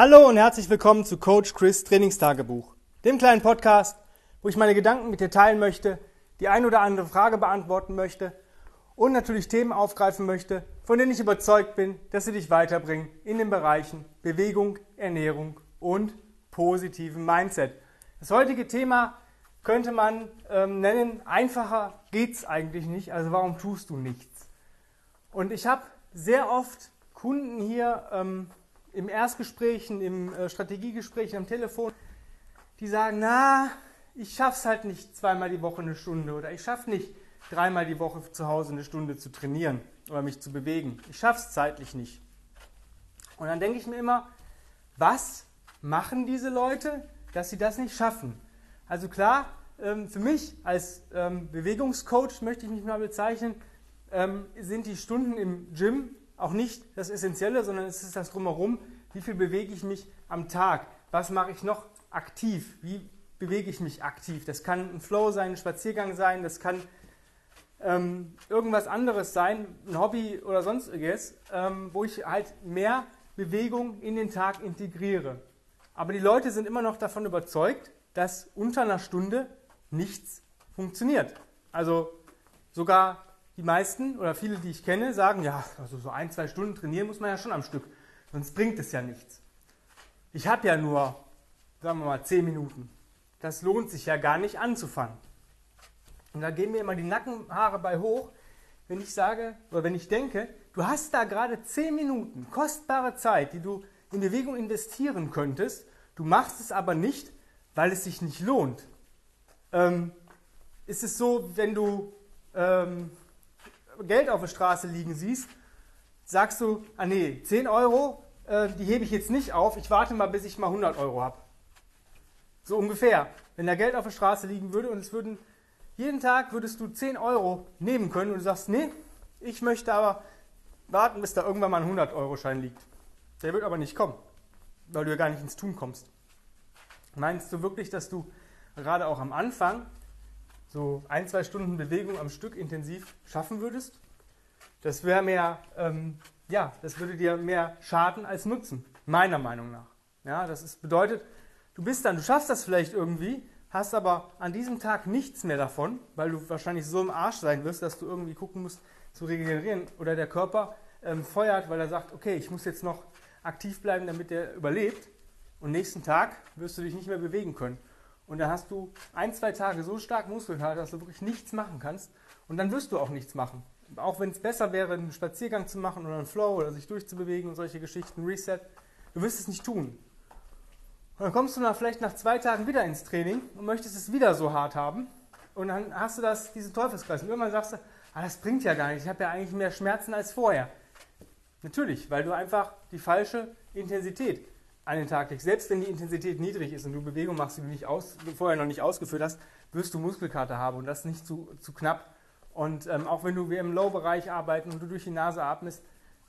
Hallo und herzlich willkommen zu Coach Chris Trainingstagebuch, dem kleinen Podcast, wo ich meine Gedanken mit dir teilen möchte, die ein oder andere Frage beantworten möchte und natürlich Themen aufgreifen möchte, von denen ich überzeugt bin, dass sie dich weiterbringen in den Bereichen Bewegung, Ernährung und positiven Mindset. Das heutige Thema könnte man ähm, nennen, einfacher geht's eigentlich nicht, also warum tust du nichts? Und ich habe sehr oft Kunden hier, ähm, im Erstgesprächen, im äh, Strategiegespräch am Telefon, die sagen, na, ich schaff's halt nicht zweimal die Woche eine Stunde oder ich schaffe nicht dreimal die Woche zu Hause eine Stunde zu trainieren oder mich zu bewegen. Ich schaff's zeitlich nicht. Und dann denke ich mir immer, was machen diese Leute, dass sie das nicht schaffen? Also klar, ähm, für mich als ähm, Bewegungscoach möchte ich mich mal bezeichnen, ähm, sind die Stunden im Gym auch nicht das Essentielle, sondern es ist das Drumherum. Wie viel bewege ich mich am Tag? Was mache ich noch aktiv? Wie bewege ich mich aktiv? Das kann ein Flow sein, ein Spaziergang sein, das kann ähm, irgendwas anderes sein, ein Hobby oder sonstiges, ähm, wo ich halt mehr Bewegung in den Tag integriere. Aber die Leute sind immer noch davon überzeugt, dass unter einer Stunde nichts funktioniert. Also sogar die meisten oder viele, die ich kenne, sagen, ja, also so ein, zwei Stunden trainieren muss man ja schon am Stück, sonst bringt es ja nichts. Ich habe ja nur, sagen wir mal, zehn Minuten. Das lohnt sich ja gar nicht anzufangen. Und da gehen mir immer die Nackenhaare bei hoch, wenn ich sage oder wenn ich denke, du hast da gerade zehn Minuten kostbare Zeit, die du in Bewegung investieren könntest, du machst es aber nicht, weil es sich nicht lohnt. Ähm, ist es so, wenn du ähm, Geld auf der Straße liegen siehst, sagst du, ah nee, 10 Euro, äh, die hebe ich jetzt nicht auf, ich warte mal, bis ich mal 100 Euro habe. So ungefähr. Wenn da Geld auf der Straße liegen würde und es würden, jeden Tag würdest du 10 Euro nehmen können und du sagst, nee, ich möchte aber warten, bis da irgendwann mal ein 100-Euro-Schein liegt. Der wird aber nicht kommen, weil du ja gar nicht ins Tun kommst. Meinst du wirklich, dass du gerade auch am Anfang so ein, zwei Stunden Bewegung am Stück intensiv schaffen würdest, das wäre mehr, ähm, ja, das würde dir mehr schaden als nutzen, meiner Meinung nach. Ja, das ist, bedeutet, du bist dann, du schaffst das vielleicht irgendwie, hast aber an diesem Tag nichts mehr davon, weil du wahrscheinlich so im Arsch sein wirst, dass du irgendwie gucken musst zu regenerieren oder der Körper ähm, feuert, weil er sagt, okay, ich muss jetzt noch aktiv bleiben, damit der überlebt. Und nächsten Tag wirst du dich nicht mehr bewegen können. Und dann hast du ein, zwei Tage so stark Muskelkater, dass du wirklich nichts machen kannst. Und dann wirst du auch nichts machen. Auch wenn es besser wäre, einen Spaziergang zu machen oder einen Flow oder sich durchzubewegen und solche Geschichten, Reset, du wirst es nicht tun. Und dann kommst du nach, vielleicht nach zwei Tagen wieder ins Training und möchtest es wieder so hart haben. Und dann hast du das, diesen Teufelskreis. Und irgendwann sagst du, ah, das bringt ja gar nicht. Ich habe ja eigentlich mehr Schmerzen als vorher. Natürlich, weil du einfach die falsche Intensität an den Tag legst, selbst wenn die Intensität niedrig ist und du Bewegung machst, die du nicht aus, vorher noch nicht ausgeführt hast, wirst du Muskelkater haben und das nicht zu, zu knapp. Und ähm, auch wenn du wie im Low-Bereich arbeiten und du durch die Nase atmest,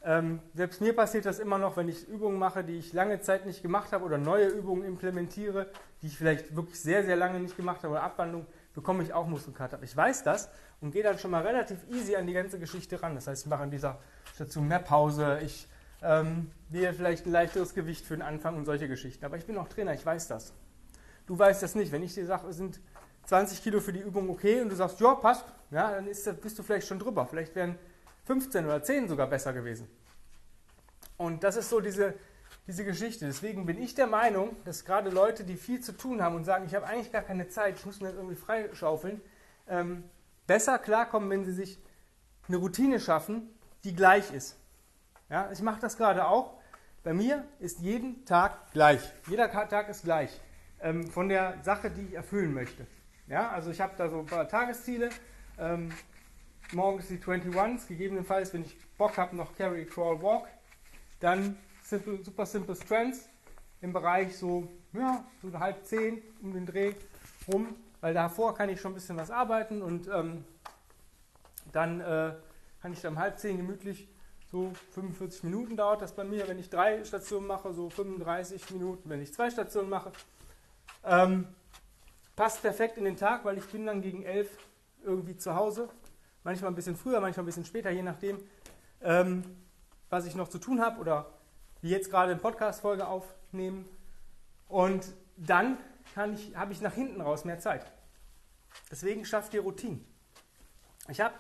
ähm, selbst mir passiert das immer noch, wenn ich Übungen mache, die ich lange Zeit nicht gemacht habe oder neue Übungen implementiere, die ich vielleicht wirklich sehr, sehr lange nicht gemacht habe oder Abwandlung, bekomme ich auch Muskelkater. Ich weiß das und gehe dann schon mal relativ easy an die ganze Geschichte ran. Das heißt, ich mache an dieser Station mehr Pause, ich ähm, wir vielleicht ein leichteres Gewicht für den Anfang und solche Geschichten. Aber ich bin auch Trainer, ich weiß das. Du weißt das nicht. Wenn ich dir sage, sind 20 Kilo für die Übung okay und du sagst, ja, passt, ja, dann ist, bist du vielleicht schon drüber. Vielleicht wären 15 oder 10 sogar besser gewesen. Und das ist so diese, diese Geschichte. Deswegen bin ich der Meinung, dass gerade Leute, die viel zu tun haben und sagen, ich habe eigentlich gar keine Zeit, ich muss mir das irgendwie freischaufeln, ähm, besser klarkommen, wenn sie sich eine Routine schaffen, die gleich ist. Ja, ich mache das gerade auch. Bei mir ist jeden Tag gleich. Jeder Tag ist gleich. Ähm, von der Sache, die ich erfüllen möchte. Ja, also ich habe da so ein paar Tagesziele. Ähm, morgens die 21s, gegebenenfalls, wenn ich Bock habe, noch Carry, Crawl, Walk. Dann simple, super simple Strengths im Bereich so, ja, so halb zehn um den Dreh rum, weil davor kann ich schon ein bisschen was arbeiten und ähm, dann äh, kann ich dann um halb zehn gemütlich so 45 Minuten dauert das bei mir, wenn ich drei Stationen mache, so 35 Minuten, wenn ich zwei Stationen mache. Ähm, passt perfekt in den Tag, weil ich bin dann gegen 11 irgendwie zu Hause. Manchmal ein bisschen früher, manchmal ein bisschen später, je nachdem, ähm, was ich noch zu tun habe oder wie jetzt gerade eine Podcast-Folge aufnehmen. Und dann ich, habe ich nach hinten raus mehr Zeit. Deswegen schafft ihr Routinen. Ich habe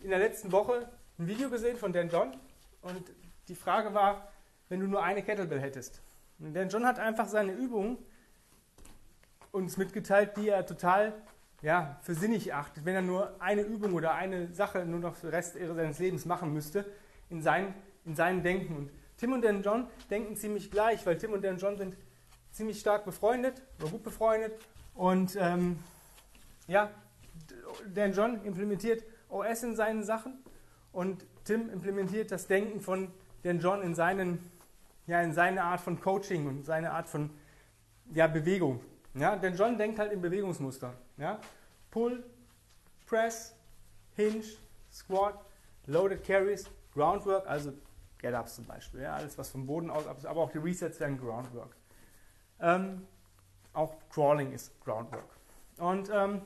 in der letzten Woche ein Video gesehen von Dan John und die Frage war, wenn du nur eine Kettlebell hättest. Und Dan John hat einfach seine Übungen uns mitgeteilt, die er total ja, für sinnig achtet, wenn er nur eine Übung oder eine Sache nur noch für den Rest seines Lebens machen müsste, in, sein, in seinem Denken. Und Tim und Dan John denken ziemlich gleich, weil Tim und Dan John sind ziemlich stark befreundet oder gut befreundet. Und ähm, ja, Dan John implementiert OS in seinen Sachen und Tim implementiert das Denken von Dan John in, seinen, ja, in seine Art von Coaching und seine Art von ja, Bewegung. Ja, Dan John denkt halt in Bewegungsmuster. Ja? Pull, Press, Hinge, Squat, Loaded Carries, Groundwork, also Get-Ups zum Beispiel. Ja? Alles, was vom Boden aus, aber auch die Resets werden Groundwork. Ähm, auch Crawling ist Groundwork. Und ähm,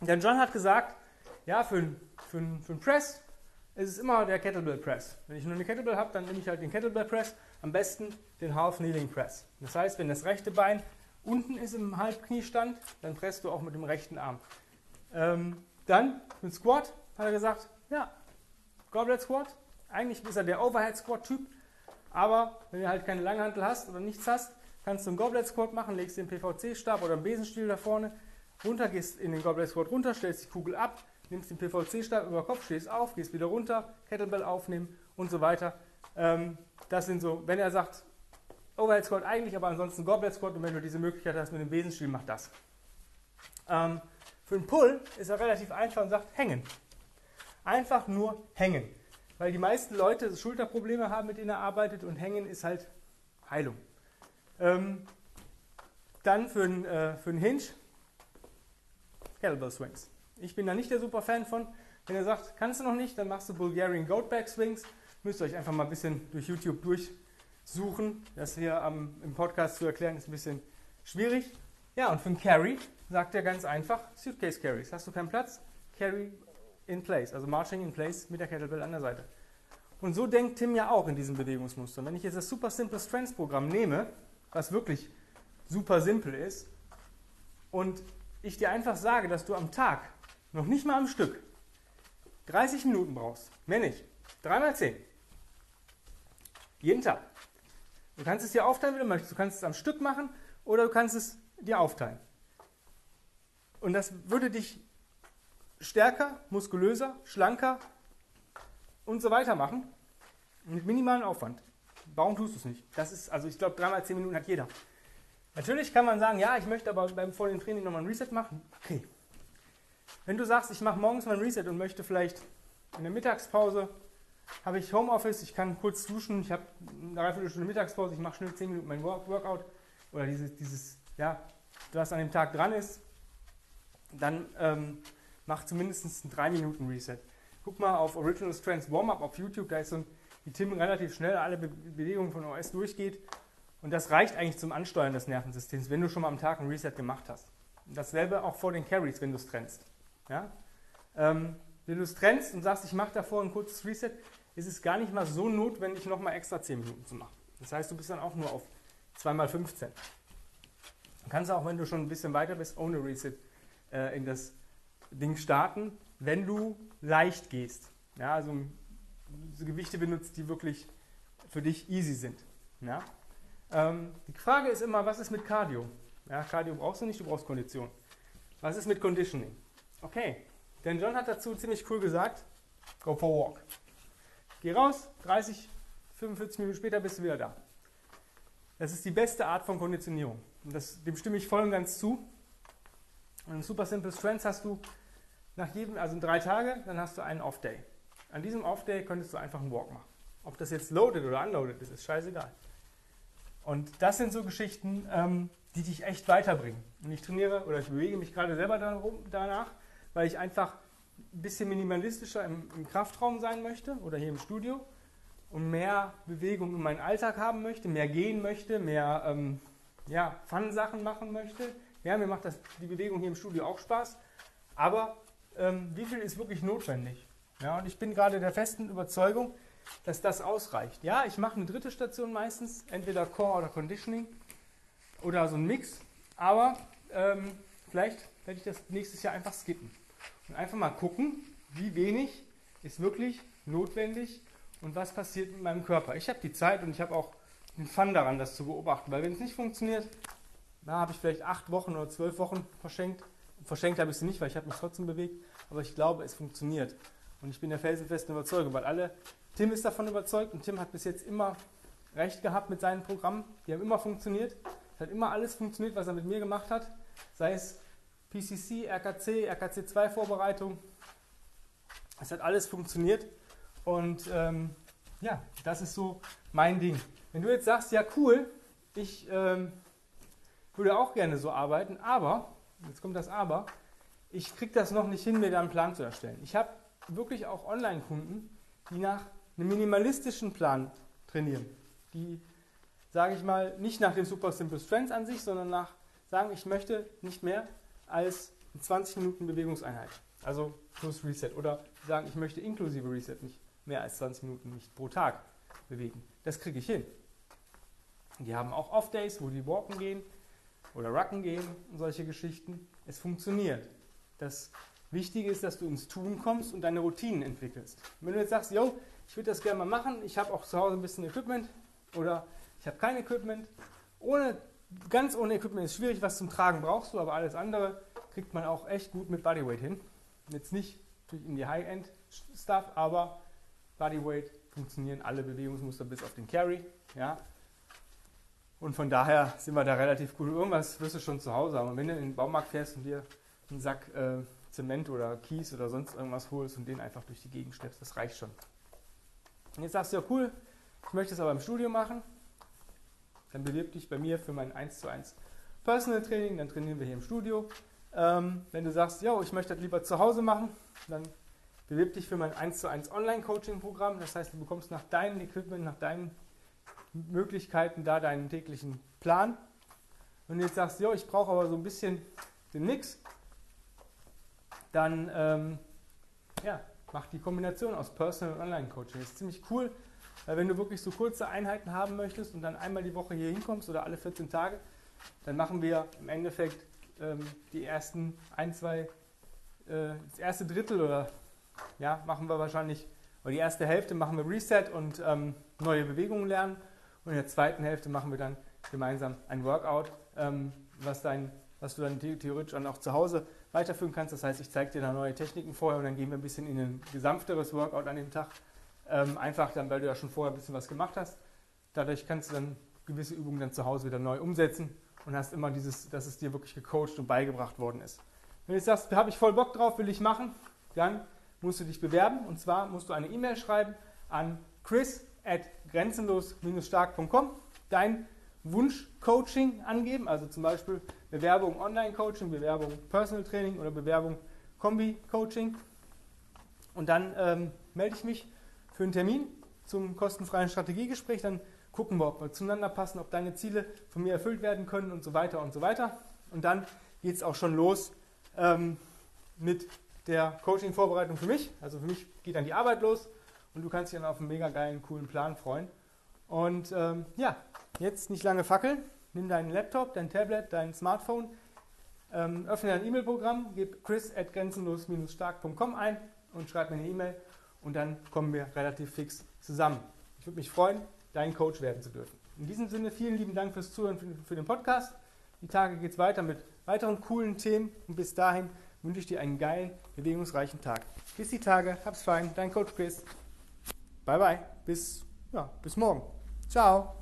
Dan John hat gesagt, ja, für, für, für einen Press ist es immer der Kettlebell Press. Wenn ich nur eine Kettlebell habe, dann nehme ich halt den Kettlebell Press, am besten den Half Kneeling Press. Das heißt, wenn das rechte Bein unten ist im Halbkniestand, dann presst du auch mit dem rechten Arm. Ähm, dann mit Squat hat er gesagt, ja, Goblet Squat. Eigentlich ist er der Overhead Squat Typ, aber wenn du halt keine Langhantel hast oder nichts hast, kannst du einen Goblet Squat machen, legst den PVC-Stab oder einen Besenstiel da vorne, runter, gehst in den Goblet Squat runter, stellst die Kugel ab, nimmst den PVC-Stab über Kopf, stehst auf, gehst wieder runter, Kettlebell aufnehmen und so weiter. Ähm, das sind so, wenn er sagt, Overhead Squat eigentlich, aber ansonsten Goblet Squat und wenn du diese Möglichkeit hast mit dem Besenstiel, mach das. Ähm, für den Pull ist er relativ einfach und sagt hängen. Einfach nur hängen. Weil die meisten Leute Schulterprobleme haben, mit denen er arbeitet und hängen ist halt Heilung. Ähm, dann für einen äh, für Hinge Kettlebell Swings. Ich bin da nicht der super Fan von. Wenn er sagt, kannst du noch nicht, dann machst du Bulgarian Goatback Swings. Müsst ihr euch einfach mal ein bisschen durch YouTube durchsuchen. Das hier am, im Podcast zu erklären ist ein bisschen schwierig. Ja, und für einen Carry sagt er ganz einfach Suitcase Carries. Hast du keinen Platz? Carry in place, also Marching in place mit der Kettlebell an der Seite. Und so denkt Tim ja auch in diesem Bewegungsmuster. Wenn ich jetzt das Super Simple Strengths Programm nehme, was wirklich super simpel ist, und ich dir einfach sage, dass du am Tag, noch nicht mal am Stück, 30 Minuten brauchst, mehr nicht, 3 mal 10, jeden Tag. Du kannst es dir aufteilen, wie du möchtest. Du kannst es am Stück machen oder du kannst es dir aufteilen. Und das würde dich stärker, muskulöser, schlanker und so weiter machen. Mit minimalem Aufwand. Warum tust du es nicht? Das ist, also ich glaube, dreimal zehn Minuten hat jeder. Natürlich kann man sagen, ja, ich möchte aber beim vor dem Training nochmal ein Reset machen. Okay. Wenn du sagst, ich mache morgens mal ein Reset und möchte vielleicht in der Mittagspause, habe ich Homeoffice, ich kann kurz duschen, ich habe eine Dreiviertelstunde Mittagspause, ich mache schnell 10 Minuten mein Workout oder dieses, dieses, ja, was an dem Tag dran ist, dann ähm, mach zumindest ein 3 Minuten Reset. Guck mal auf Original Strengths Warm-Up auf YouTube, da ist so ein, wie Tim relativ schnell alle Be Bewegungen von OS durchgeht und das reicht eigentlich zum Ansteuern des Nervensystems, wenn du schon mal am Tag ein Reset gemacht hast. Dasselbe auch vor den Carries, wenn du es trennst. Ja? Ähm, wenn du es trennst und sagst, ich mache davor ein kurzes Reset, ist es gar nicht mal so notwendig, nochmal extra 10 Minuten zu machen. Das heißt, du bist dann auch nur auf 2x15. Du kannst auch, wenn du schon ein bisschen weiter bist, ohne Reset äh, in das Ding starten, wenn du leicht gehst. Ja, also so Gewichte benutzt, die wirklich für dich easy sind. Ja? Ähm, die Frage ist immer, was ist mit Cardio? Ja, Cardio brauchst du nicht, du brauchst Kondition. Was ist mit Conditioning? Okay, denn John hat dazu ziemlich cool gesagt, go for a walk. Geh raus, 30, 45 Minuten später bist du wieder da. Das ist die beste Art von Konditionierung. Das, dem stimme ich voll und ganz zu. Und Super Simple Strengths hast du nach jedem, also in drei Tage, dann hast du einen Off-Day. An diesem Off-Day könntest du einfach einen Walk machen. Ob das jetzt loaded oder unloaded ist, ist scheißegal. Und das sind so Geschichten, ähm, die dich echt weiterbringen. Und ich trainiere oder ich bewege mich gerade selber danach, weil ich einfach ein bisschen minimalistischer im, im Kraftraum sein möchte oder hier im Studio und mehr Bewegung in meinen Alltag haben möchte, mehr gehen möchte, mehr ähm, ja, Fun-Sachen machen möchte. Ja, mir macht das, die Bewegung hier im Studio auch Spaß, aber ähm, wie viel ist wirklich notwendig? Ja, und ich bin gerade der festen Überzeugung, dass das ausreicht. Ja, ich mache eine dritte Station meistens, entweder Core oder Conditioning oder so ein Mix, aber ähm, vielleicht werde ich das nächstes Jahr einfach skippen und einfach mal gucken, wie wenig ist wirklich notwendig und was passiert mit meinem Körper. Ich habe die Zeit und ich habe auch den Fun daran, das zu beobachten, weil wenn es nicht funktioniert, da habe ich vielleicht acht Wochen oder zwölf Wochen verschenkt. Verschenkt habe ich sie nicht, weil ich habe mich trotzdem bewegt, aber ich glaube, es funktioniert. Und ich bin der felsenfesten Überzeugung, weil alle, Tim ist davon überzeugt und Tim hat bis jetzt immer recht gehabt mit seinen Programmen. Die haben immer funktioniert. Es hat immer alles funktioniert, was er mit mir gemacht hat. Sei es PCC, RKC, RKC2-Vorbereitung. Es hat alles funktioniert. Und ähm, ja, das ist so mein Ding. Wenn du jetzt sagst, ja cool, ich ähm, würde auch gerne so arbeiten, aber, jetzt kommt das Aber, ich kriege das noch nicht hin, mir da einen Plan zu erstellen. Ich habe wirklich auch Online-Kunden, die nach einem minimalistischen Plan trainieren. Die, sage ich mal, nicht nach dem Super Simple Strengths an sich, sondern nach, sagen, ich möchte nicht mehr als 20 Minuten Bewegungseinheit. Also plus Reset. Oder sagen, ich möchte inklusive Reset nicht mehr als 20 Minuten nicht pro Tag bewegen. Das kriege ich hin. Die haben auch Off-Days, wo die walken gehen oder rucken gehen und solche Geschichten. Es funktioniert. Das Wichtige ist, dass du ins Tun kommst und deine Routinen entwickelst. Wenn du jetzt sagst, yo, ich würde das gerne mal machen, ich habe auch zu Hause ein bisschen Equipment oder ich habe kein Equipment, ohne, ganz ohne Equipment ist schwierig, was zum Tragen brauchst du, aber alles andere kriegt man auch echt gut mit Bodyweight hin. Jetzt nicht in die High-End-Stuff, aber Bodyweight funktionieren alle Bewegungsmuster bis auf den Carry. Ja? Und von daher sind wir da relativ gut. Irgendwas wirst du schon zu Hause haben. Und wenn du in den Baumarkt fährst und dir einen Sack äh, Zement oder Kies oder sonst irgendwas holst und den einfach durch die Gegend schleppst, das reicht schon. Und jetzt sagst du ja cool, ich möchte es aber im Studio machen. Dann bewirb dich bei mir für mein 1 zu 1 Personal Training, dann trainieren wir hier im Studio. Ähm, wenn du sagst, ja, ich möchte das lieber zu Hause machen, dann bewirb dich für mein 1 zu 1 Online-Coaching-Programm. Das heißt, du bekommst nach deinem Equipment, nach deinen Möglichkeiten da deinen täglichen Plan. Wenn du jetzt sagst, ja, ich brauche aber so ein bisschen den Mix, dann ähm, ja, mach die Kombination aus Personal und Online-Coaching. Das ist ziemlich cool, weil wenn du wirklich so kurze Einheiten haben möchtest und dann einmal die Woche hier hinkommst oder alle 14 Tage, dann machen wir im Endeffekt ähm, die ersten ein, zwei, äh, das erste Drittel oder ja, machen wir wahrscheinlich, oder die erste Hälfte machen wir Reset und ähm, neue Bewegungen lernen und in der zweiten Hälfte machen wir dann gemeinsam ein Workout, ähm, was, dein, was du dann theoretisch dann auch zu Hause weiterführen kannst. Das heißt, ich zeige dir da neue Techniken vorher und dann gehen wir ein bisschen in ein gesamteres Workout an dem Tag. Ähm, einfach dann, weil du ja schon vorher ein bisschen was gemacht hast. Dadurch kannst du dann gewisse Übungen dann zu Hause wieder neu umsetzen und hast immer dieses, dass es dir wirklich gecoacht und beigebracht worden ist. Wenn du sagst, da habe ich voll Bock drauf, will ich machen, dann musst du dich bewerben. Und zwar musst du eine E-Mail schreiben an chris at grenzenlos-stark.com, dein Wunsch-Coaching angeben, also zum Beispiel Bewerbung Online-Coaching, Bewerbung Personal Training oder Bewerbung Kombi-Coaching. Und dann ähm, melde ich mich für einen Termin zum kostenfreien Strategiegespräch. Dann gucken wir, ob wir zueinander passen, ob deine Ziele von mir erfüllt werden können und so weiter und so weiter. Und dann geht es auch schon los ähm, mit der Coaching-Vorbereitung für mich. Also für mich geht dann die Arbeit los und du kannst dich dann auf einen mega geilen, coolen Plan freuen. Und ähm, ja, jetzt nicht lange fackeln. Nimm deinen Laptop, dein Tablet, dein Smartphone, ähm, öffne dein E-Mail-Programm, gib chris at grenzenlos-stark.com ein und schreib mir eine E-Mail und dann kommen wir relativ fix zusammen. Ich würde mich freuen, dein Coach werden zu dürfen. In diesem Sinne, vielen lieben Dank fürs Zuhören für, den Podcast. Die Tage geht es weiter mit weiteren coolen Themen und bis dahin wünsche ich dir einen geilen, bewegungsreichen Tag. Bis die Tage, hab's fein, dein Coach Chris. Bye bye, bis, ja, bis morgen. Ciao.